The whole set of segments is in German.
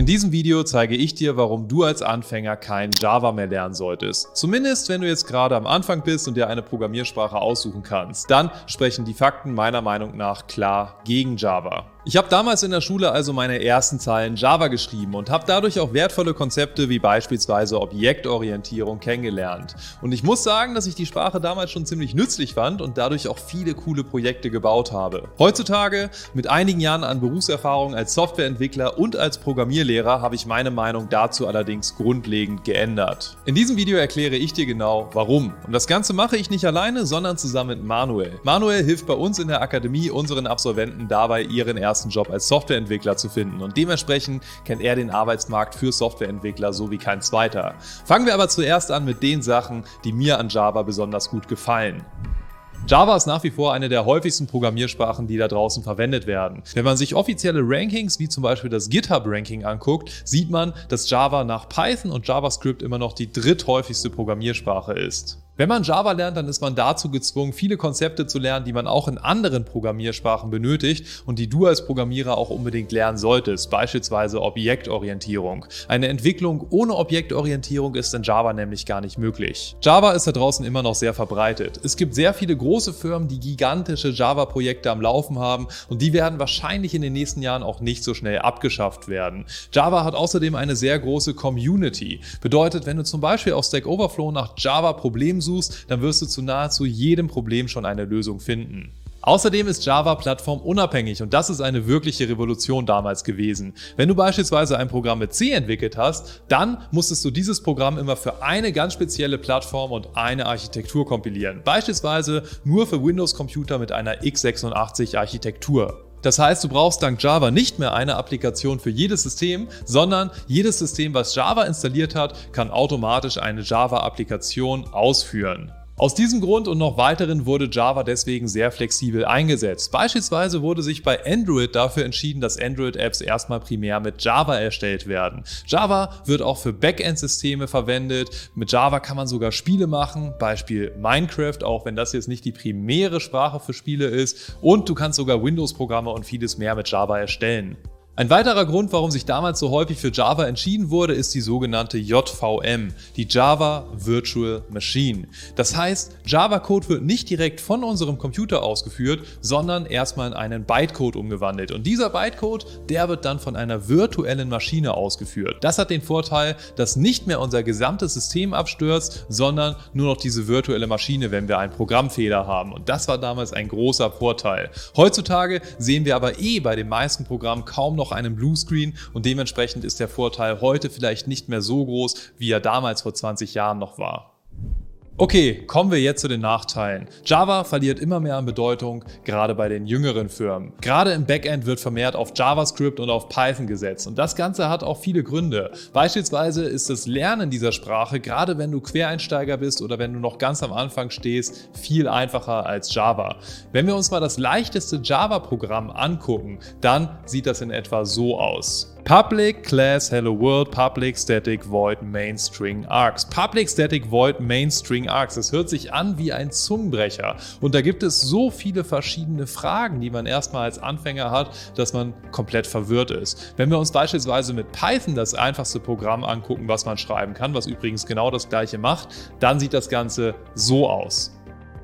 In diesem Video zeige ich dir, warum du als Anfänger kein Java mehr lernen solltest. Zumindest wenn du jetzt gerade am Anfang bist und dir eine Programmiersprache aussuchen kannst. Dann sprechen die Fakten meiner Meinung nach klar gegen Java. Ich habe damals in der Schule also meine ersten Zeilen Java geschrieben und habe dadurch auch wertvolle Konzepte wie beispielsweise Objektorientierung kennengelernt. Und ich muss sagen, dass ich die Sprache damals schon ziemlich nützlich fand und dadurch auch viele coole Projekte gebaut habe. Heutzutage, mit einigen Jahren an Berufserfahrung als Softwareentwickler und als Programmierlehrer, habe ich meine Meinung dazu allerdings grundlegend geändert. In diesem Video erkläre ich dir genau, warum. Und das Ganze mache ich nicht alleine, sondern zusammen mit Manuel. Manuel hilft bei uns in der Akademie unseren Absolventen dabei, ihren ersten Job als Softwareentwickler zu finden und dementsprechend kennt er den Arbeitsmarkt für Softwareentwickler so wie kein zweiter. Fangen wir aber zuerst an mit den Sachen, die mir an Java besonders gut gefallen. Java ist nach wie vor eine der häufigsten Programmiersprachen, die da draußen verwendet werden. Wenn man sich offizielle Rankings wie zum Beispiel das GitHub-Ranking anguckt, sieht man, dass Java nach Python und JavaScript immer noch die dritthäufigste Programmiersprache ist. Wenn man Java lernt, dann ist man dazu gezwungen, viele Konzepte zu lernen, die man auch in anderen Programmiersprachen benötigt und die du als Programmierer auch unbedingt lernen solltest, beispielsweise Objektorientierung. Eine Entwicklung ohne Objektorientierung ist in Java nämlich gar nicht möglich. Java ist da draußen immer noch sehr verbreitet. Es gibt sehr viele große Firmen, die gigantische Java-Projekte am Laufen haben und die werden wahrscheinlich in den nächsten Jahren auch nicht so schnell abgeschafft werden. Java hat außerdem eine sehr große Community. Bedeutet, wenn du zum Beispiel auf Stack Overflow nach Java-Problemen suchst, dann wirst du zu nahezu jedem Problem schon eine Lösung finden. Außerdem ist Java plattformunabhängig und das ist eine wirkliche Revolution damals gewesen. Wenn du beispielsweise ein Programm mit C entwickelt hast, dann musstest du dieses Programm immer für eine ganz spezielle Plattform und eine Architektur kompilieren. Beispielsweise nur für Windows-Computer mit einer x86-Architektur. Das heißt, du brauchst dank Java nicht mehr eine Applikation für jedes System, sondern jedes System, was Java installiert hat, kann automatisch eine Java-Applikation ausführen. Aus diesem Grund und noch weiteren wurde Java deswegen sehr flexibel eingesetzt. Beispielsweise wurde sich bei Android dafür entschieden, dass Android-Apps erstmal primär mit Java erstellt werden. Java wird auch für Backend-Systeme verwendet. Mit Java kann man sogar Spiele machen, Beispiel Minecraft, auch wenn das jetzt nicht die primäre Sprache für Spiele ist. Und du kannst sogar Windows-Programme und vieles mehr mit Java erstellen. Ein weiterer Grund, warum sich damals so häufig für Java entschieden wurde, ist die sogenannte JVM, die Java Virtual Machine. Das heißt, Java-Code wird nicht direkt von unserem Computer ausgeführt, sondern erstmal in einen Bytecode umgewandelt. Und dieser Bytecode, der wird dann von einer virtuellen Maschine ausgeführt. Das hat den Vorteil, dass nicht mehr unser gesamtes System abstürzt, sondern nur noch diese virtuelle Maschine, wenn wir einen Programmfehler haben. Und das war damals ein großer Vorteil. Heutzutage sehen wir aber eh bei den meisten Programmen kaum noch einen Bluescreen und dementsprechend ist der Vorteil heute vielleicht nicht mehr so groß, wie er damals vor 20 Jahren noch war. Okay, kommen wir jetzt zu den Nachteilen. Java verliert immer mehr an Bedeutung, gerade bei den jüngeren Firmen. Gerade im Backend wird vermehrt auf JavaScript und auf Python gesetzt und das Ganze hat auch viele Gründe. Beispielsweise ist das Lernen dieser Sprache, gerade wenn du Quereinsteiger bist oder wenn du noch ganz am Anfang stehst, viel einfacher als Java. Wenn wir uns mal das leichteste Java-Programm angucken, dann sieht das in etwa so aus. Public Class Hello World Public Static Void Main String Arcs. Public Static Void Main String Arcs. Das hört sich an wie ein Zungenbrecher. Und da gibt es so viele verschiedene Fragen, die man erstmal als Anfänger hat, dass man komplett verwirrt ist. Wenn wir uns beispielsweise mit Python das einfachste Programm angucken, was man schreiben kann, was übrigens genau das gleiche macht, dann sieht das Ganze so aus.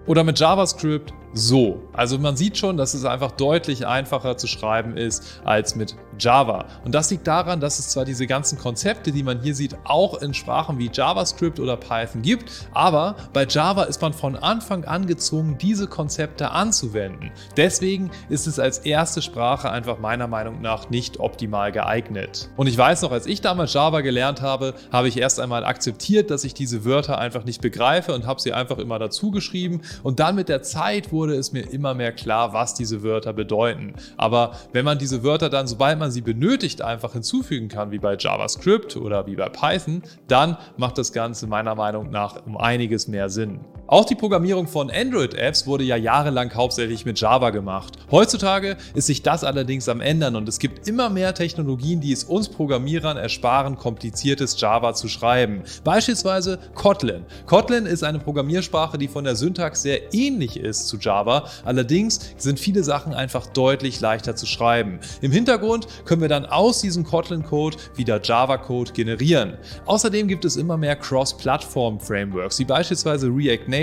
Oder mit JavaScript so. Also man sieht schon, dass es einfach deutlich einfacher zu schreiben ist als mit Java. Und das liegt daran, dass es zwar diese ganzen Konzepte, die man hier sieht, auch in Sprachen wie JavaScript oder Python gibt, aber bei Java ist man von Anfang an gezwungen, diese Konzepte anzuwenden. Deswegen ist es als erste Sprache einfach meiner Meinung nach nicht optimal geeignet. Und ich weiß noch, als ich damals Java gelernt habe, habe ich erst einmal akzeptiert, dass ich diese Wörter einfach nicht begreife und habe sie einfach immer dazu geschrieben. Und dann mit der Zeit wurde es mir immer mehr klar, was diese Wörter bedeuten. Aber wenn man diese Wörter dann, sobald man man sie benötigt, einfach hinzufügen kann, wie bei JavaScript oder wie bei Python, dann macht das Ganze meiner Meinung nach um einiges mehr Sinn. Auch die Programmierung von Android-Apps wurde ja jahrelang hauptsächlich mit Java gemacht. Heutzutage ist sich das allerdings am ändern und es gibt immer mehr Technologien, die es uns Programmierern ersparen, kompliziertes Java zu schreiben. Beispielsweise Kotlin. Kotlin ist eine Programmiersprache, die von der Syntax sehr ähnlich ist zu Java, allerdings sind viele Sachen einfach deutlich leichter zu schreiben. Im Hintergrund können wir dann aus diesem Kotlin-Code wieder Java-Code generieren. Außerdem gibt es immer mehr Cross-Plattform-Frameworks, wie beispielsweise React Native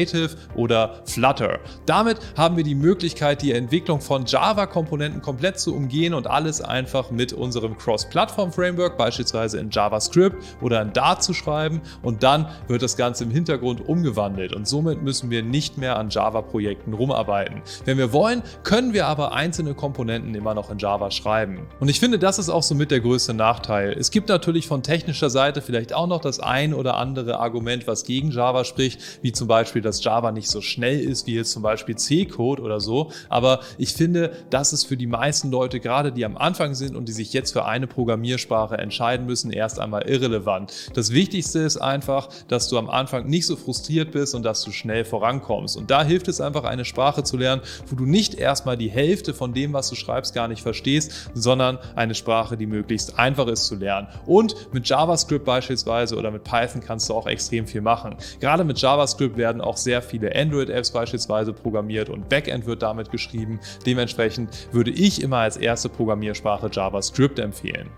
oder Flutter. Damit haben wir die Möglichkeit, die Entwicklung von Java-Komponenten komplett zu umgehen und alles einfach mit unserem Cross-Plattform-Framework, beispielsweise in JavaScript oder in Dart zu schreiben und dann wird das Ganze im Hintergrund umgewandelt und somit müssen wir nicht mehr an Java-Projekten rumarbeiten. Wenn wir wollen, können wir aber einzelne Komponenten immer noch in Java schreiben. Und ich finde, das ist auch somit der größte Nachteil. Es gibt natürlich von technischer Seite vielleicht auch noch das ein oder andere Argument, was gegen Java spricht, wie zum Beispiel dass Java nicht so schnell ist wie jetzt zum Beispiel C-Code oder so. Aber ich finde, das ist für die meisten Leute, gerade die am Anfang sind und die sich jetzt für eine Programmiersprache entscheiden müssen, erst einmal irrelevant. Das Wichtigste ist einfach, dass du am Anfang nicht so frustriert bist und dass du schnell vorankommst. Und da hilft es einfach, eine Sprache zu lernen, wo du nicht erstmal die Hälfte von dem, was du schreibst, gar nicht verstehst, sondern eine Sprache, die möglichst einfach ist zu lernen. Und mit JavaScript beispielsweise oder mit Python kannst du auch extrem viel machen. Gerade mit JavaScript werden auch sehr viele Android-Apps beispielsweise programmiert und Backend wird damit geschrieben. Dementsprechend würde ich immer als erste Programmiersprache JavaScript empfehlen.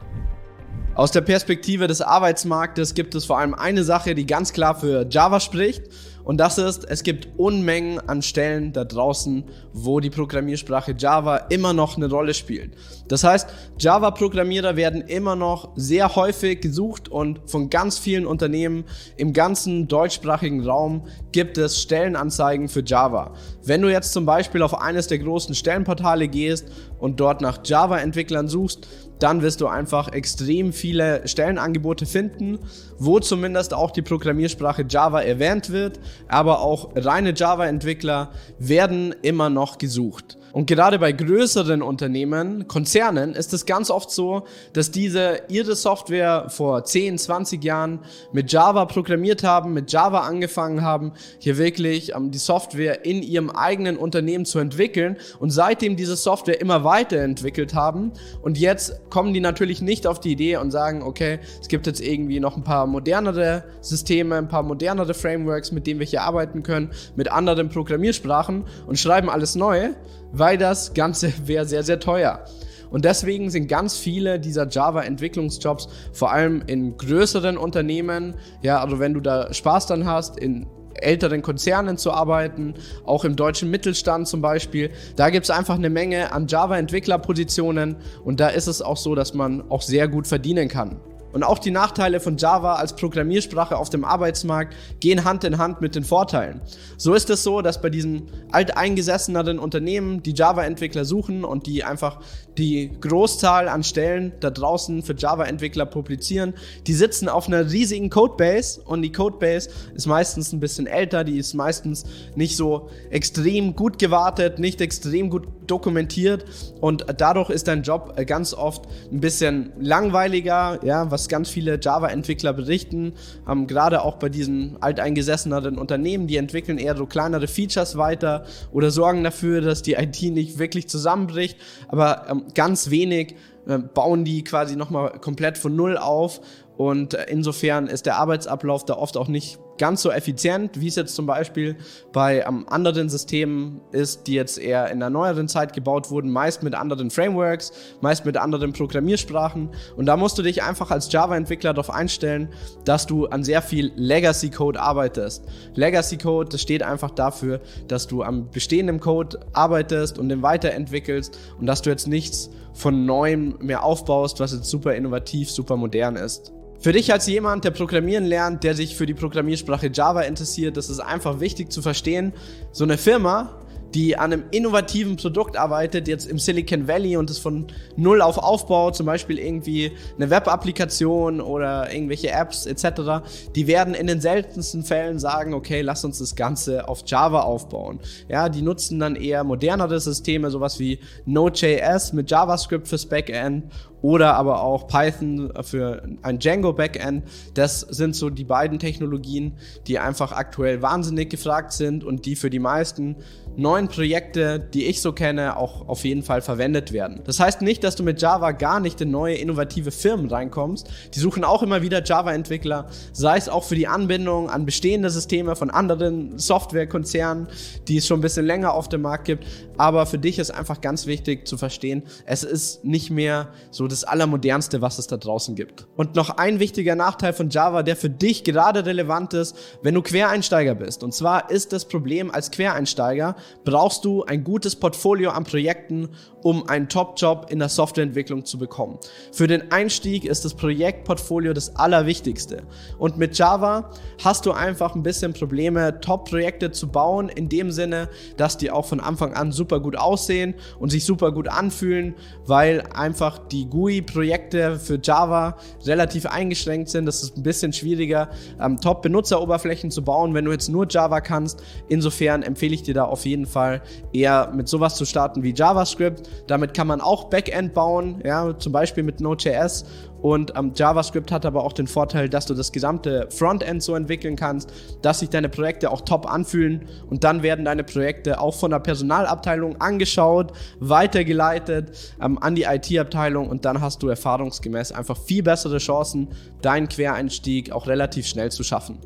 Aus der Perspektive des Arbeitsmarktes gibt es vor allem eine Sache, die ganz klar für Java spricht. Und das ist, es gibt Unmengen an Stellen da draußen, wo die Programmiersprache Java immer noch eine Rolle spielt. Das heißt, Java-Programmierer werden immer noch sehr häufig gesucht und von ganz vielen Unternehmen im ganzen deutschsprachigen Raum gibt es Stellenanzeigen für Java. Wenn du jetzt zum Beispiel auf eines der großen Stellenportale gehst und dort nach Java-Entwicklern suchst, dann wirst du einfach extrem viele Stellenangebote finden, wo zumindest auch die Programmiersprache Java erwähnt wird, aber auch reine Java-Entwickler werden immer noch gesucht. Und gerade bei größeren Unternehmen, Konzernen, ist es ganz oft so, dass diese ihre Software vor 10, 20 Jahren mit Java programmiert haben, mit Java angefangen haben, hier wirklich ähm, die Software in ihrem eigenen Unternehmen zu entwickeln und seitdem diese Software immer weiterentwickelt haben. Und jetzt kommen die natürlich nicht auf die Idee und sagen, okay, es gibt jetzt irgendwie noch ein paar modernere Systeme, ein paar modernere Frameworks, mit denen wir hier arbeiten können, mit anderen Programmiersprachen und schreiben alles neu, weil das Ganze wäre sehr, sehr teuer. Und deswegen sind ganz viele dieser Java-Entwicklungsjobs vor allem in größeren Unternehmen, ja, also wenn du da Spaß dann hast, in älteren Konzernen zu arbeiten, auch im deutschen Mittelstand zum Beispiel. Da gibt es einfach eine Menge an Java-Entwicklerpositionen und da ist es auch so, dass man auch sehr gut verdienen kann. Und auch die Nachteile von Java als Programmiersprache auf dem Arbeitsmarkt gehen Hand in Hand mit den Vorteilen. So ist es so, dass bei diesen alteingesesseneren Unternehmen, die Java-Entwickler suchen und die einfach die Großzahl an Stellen da draußen für Java-Entwickler publizieren, die sitzen auf einer riesigen Codebase und die Codebase ist meistens ein bisschen älter, die ist meistens nicht so extrem gut gewartet, nicht extrem gut dokumentiert und dadurch ist dein Job ganz oft ein bisschen langweiliger, ja, was ganz viele Java-Entwickler berichten, ähm, gerade auch bei diesen alteingesesseneren Unternehmen, die entwickeln eher so kleinere Features weiter oder sorgen dafür, dass die IT nicht wirklich zusammenbricht, aber ähm, ganz wenig äh, bauen die quasi nochmal komplett von Null auf. Und äh, insofern ist der Arbeitsablauf da oft auch nicht ganz so effizient, wie es jetzt zum Beispiel bei ähm, anderen Systemen ist, die jetzt eher in der neueren Zeit gebaut wurden, meist mit anderen Frameworks, meist mit anderen Programmiersprachen. Und da musst du dich einfach als Java-Entwickler darauf einstellen, dass du an sehr viel Legacy-Code arbeitest. Legacy-Code, das steht einfach dafür, dass du am bestehenden Code arbeitest und den weiterentwickelst und dass du jetzt nichts von neuem mehr aufbaust, was jetzt super innovativ, super modern ist. Für dich als jemand, der Programmieren lernt, der sich für die Programmiersprache Java interessiert, das ist einfach wichtig zu verstehen. So eine Firma, die an einem innovativen Produkt arbeitet, jetzt im Silicon Valley und es von null auf aufbaut, zum Beispiel irgendwie eine Web-Applikation oder irgendwelche Apps etc., die werden in den seltensten Fällen sagen, okay, lass uns das Ganze auf Java aufbauen. Ja, die nutzen dann eher modernere Systeme, sowas wie Node.js mit JavaScript fürs Backend oder aber auch Python für ein Django Backend. Das sind so die beiden Technologien, die einfach aktuell wahnsinnig gefragt sind und die für die meisten neuen Projekte, die ich so kenne, auch auf jeden Fall verwendet werden. Das heißt nicht, dass du mit Java gar nicht in neue innovative Firmen reinkommst. Die suchen auch immer wieder Java-Entwickler, sei es auch für die Anbindung an bestehende Systeme von anderen Softwarekonzernen, die es schon ein bisschen länger auf dem Markt gibt. Aber für dich ist einfach ganz wichtig zu verstehen, es ist nicht mehr so das Allermodernste, was es da draußen gibt. Und noch ein wichtiger Nachteil von Java, der für dich gerade relevant ist, wenn du Quereinsteiger bist. Und zwar ist das Problem als Quereinsteiger, brauchst du ein gutes Portfolio an Projekten, um einen Top-Job in der Softwareentwicklung zu bekommen. Für den Einstieg ist das Projektportfolio das Allerwichtigste. Und mit Java hast du einfach ein bisschen Probleme, Top-Projekte zu bauen, in dem Sinne, dass die auch von Anfang an super gut aussehen und sich super gut anfühlen, weil einfach die GUI-Projekte für Java relativ eingeschränkt sind. Das ist ein bisschen schwieriger, ähm, Top-Benutzeroberflächen zu bauen, wenn du jetzt nur Java kannst. Insofern empfehle ich dir da auf jeden Fall eher mit sowas zu starten wie JavaScript. Damit kann man auch Backend bauen, ja, zum Beispiel mit Node.js. Und ähm, JavaScript hat aber auch den Vorteil, dass du das gesamte Frontend so entwickeln kannst, dass sich deine Projekte auch top anfühlen. Und dann werden deine Projekte auch von der Personalabteilung angeschaut, weitergeleitet ähm, an die IT-Abteilung und dann hast du erfahrungsgemäß einfach viel bessere Chancen, deinen Quereinstieg auch relativ schnell zu schaffen.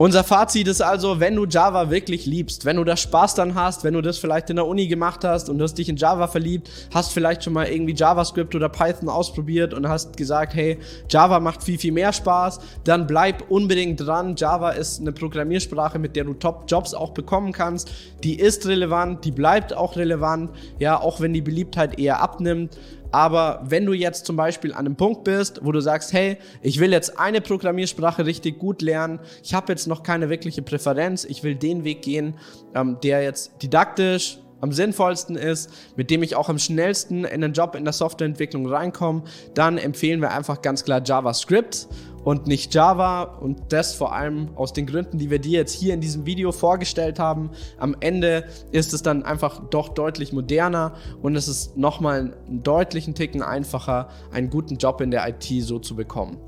Unser Fazit ist also, wenn du Java wirklich liebst, wenn du da Spaß dann hast, wenn du das vielleicht in der Uni gemacht hast und du hast dich in Java verliebt, hast vielleicht schon mal irgendwie JavaScript oder Python ausprobiert und hast gesagt, hey, Java macht viel, viel mehr Spaß, dann bleib unbedingt dran. Java ist eine Programmiersprache, mit der du Top-Jobs auch bekommen kannst. Die ist relevant, die bleibt auch relevant, ja, auch wenn die Beliebtheit eher abnimmt. Aber wenn du jetzt zum Beispiel an einem Punkt bist, wo du sagst, hey, ich will jetzt eine Programmiersprache richtig gut lernen, ich habe jetzt noch keine wirkliche Präferenz, ich will den Weg gehen, ähm, der jetzt didaktisch am sinnvollsten ist, mit dem ich auch am schnellsten in den Job in der Softwareentwicklung reinkomme, dann empfehlen wir einfach ganz klar JavaScript und nicht Java und das vor allem aus den Gründen, die wir dir jetzt hier in diesem Video vorgestellt haben. Am Ende ist es dann einfach doch deutlich moderner und es ist nochmal einen deutlichen Ticken einfacher, einen guten Job in der IT so zu bekommen.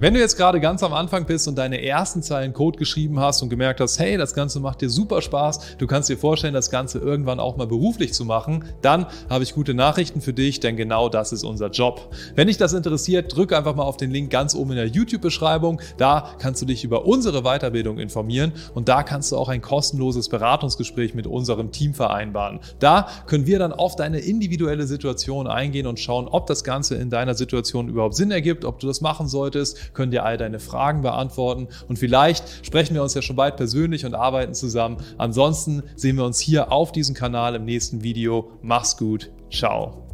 Wenn du jetzt gerade ganz am Anfang bist und deine ersten Zeilen Code geschrieben hast und gemerkt hast, hey, das Ganze macht dir super Spaß, du kannst dir vorstellen, das Ganze irgendwann auch mal beruflich zu machen, dann habe ich gute Nachrichten für dich, denn genau das ist unser Job. Wenn dich das interessiert, drück einfach mal auf den Link ganz oben in der YouTube-Beschreibung. Da kannst du dich über unsere Weiterbildung informieren und da kannst du auch ein kostenloses Beratungsgespräch mit unserem Team vereinbaren. Da können wir dann auf deine individuelle Situation eingehen und schauen, ob das Ganze in deiner Situation überhaupt Sinn ergibt, ob du das machen solltest können dir all deine Fragen beantworten und vielleicht sprechen wir uns ja schon bald persönlich und arbeiten zusammen. Ansonsten sehen wir uns hier auf diesem Kanal im nächsten Video. Mach's gut. Ciao.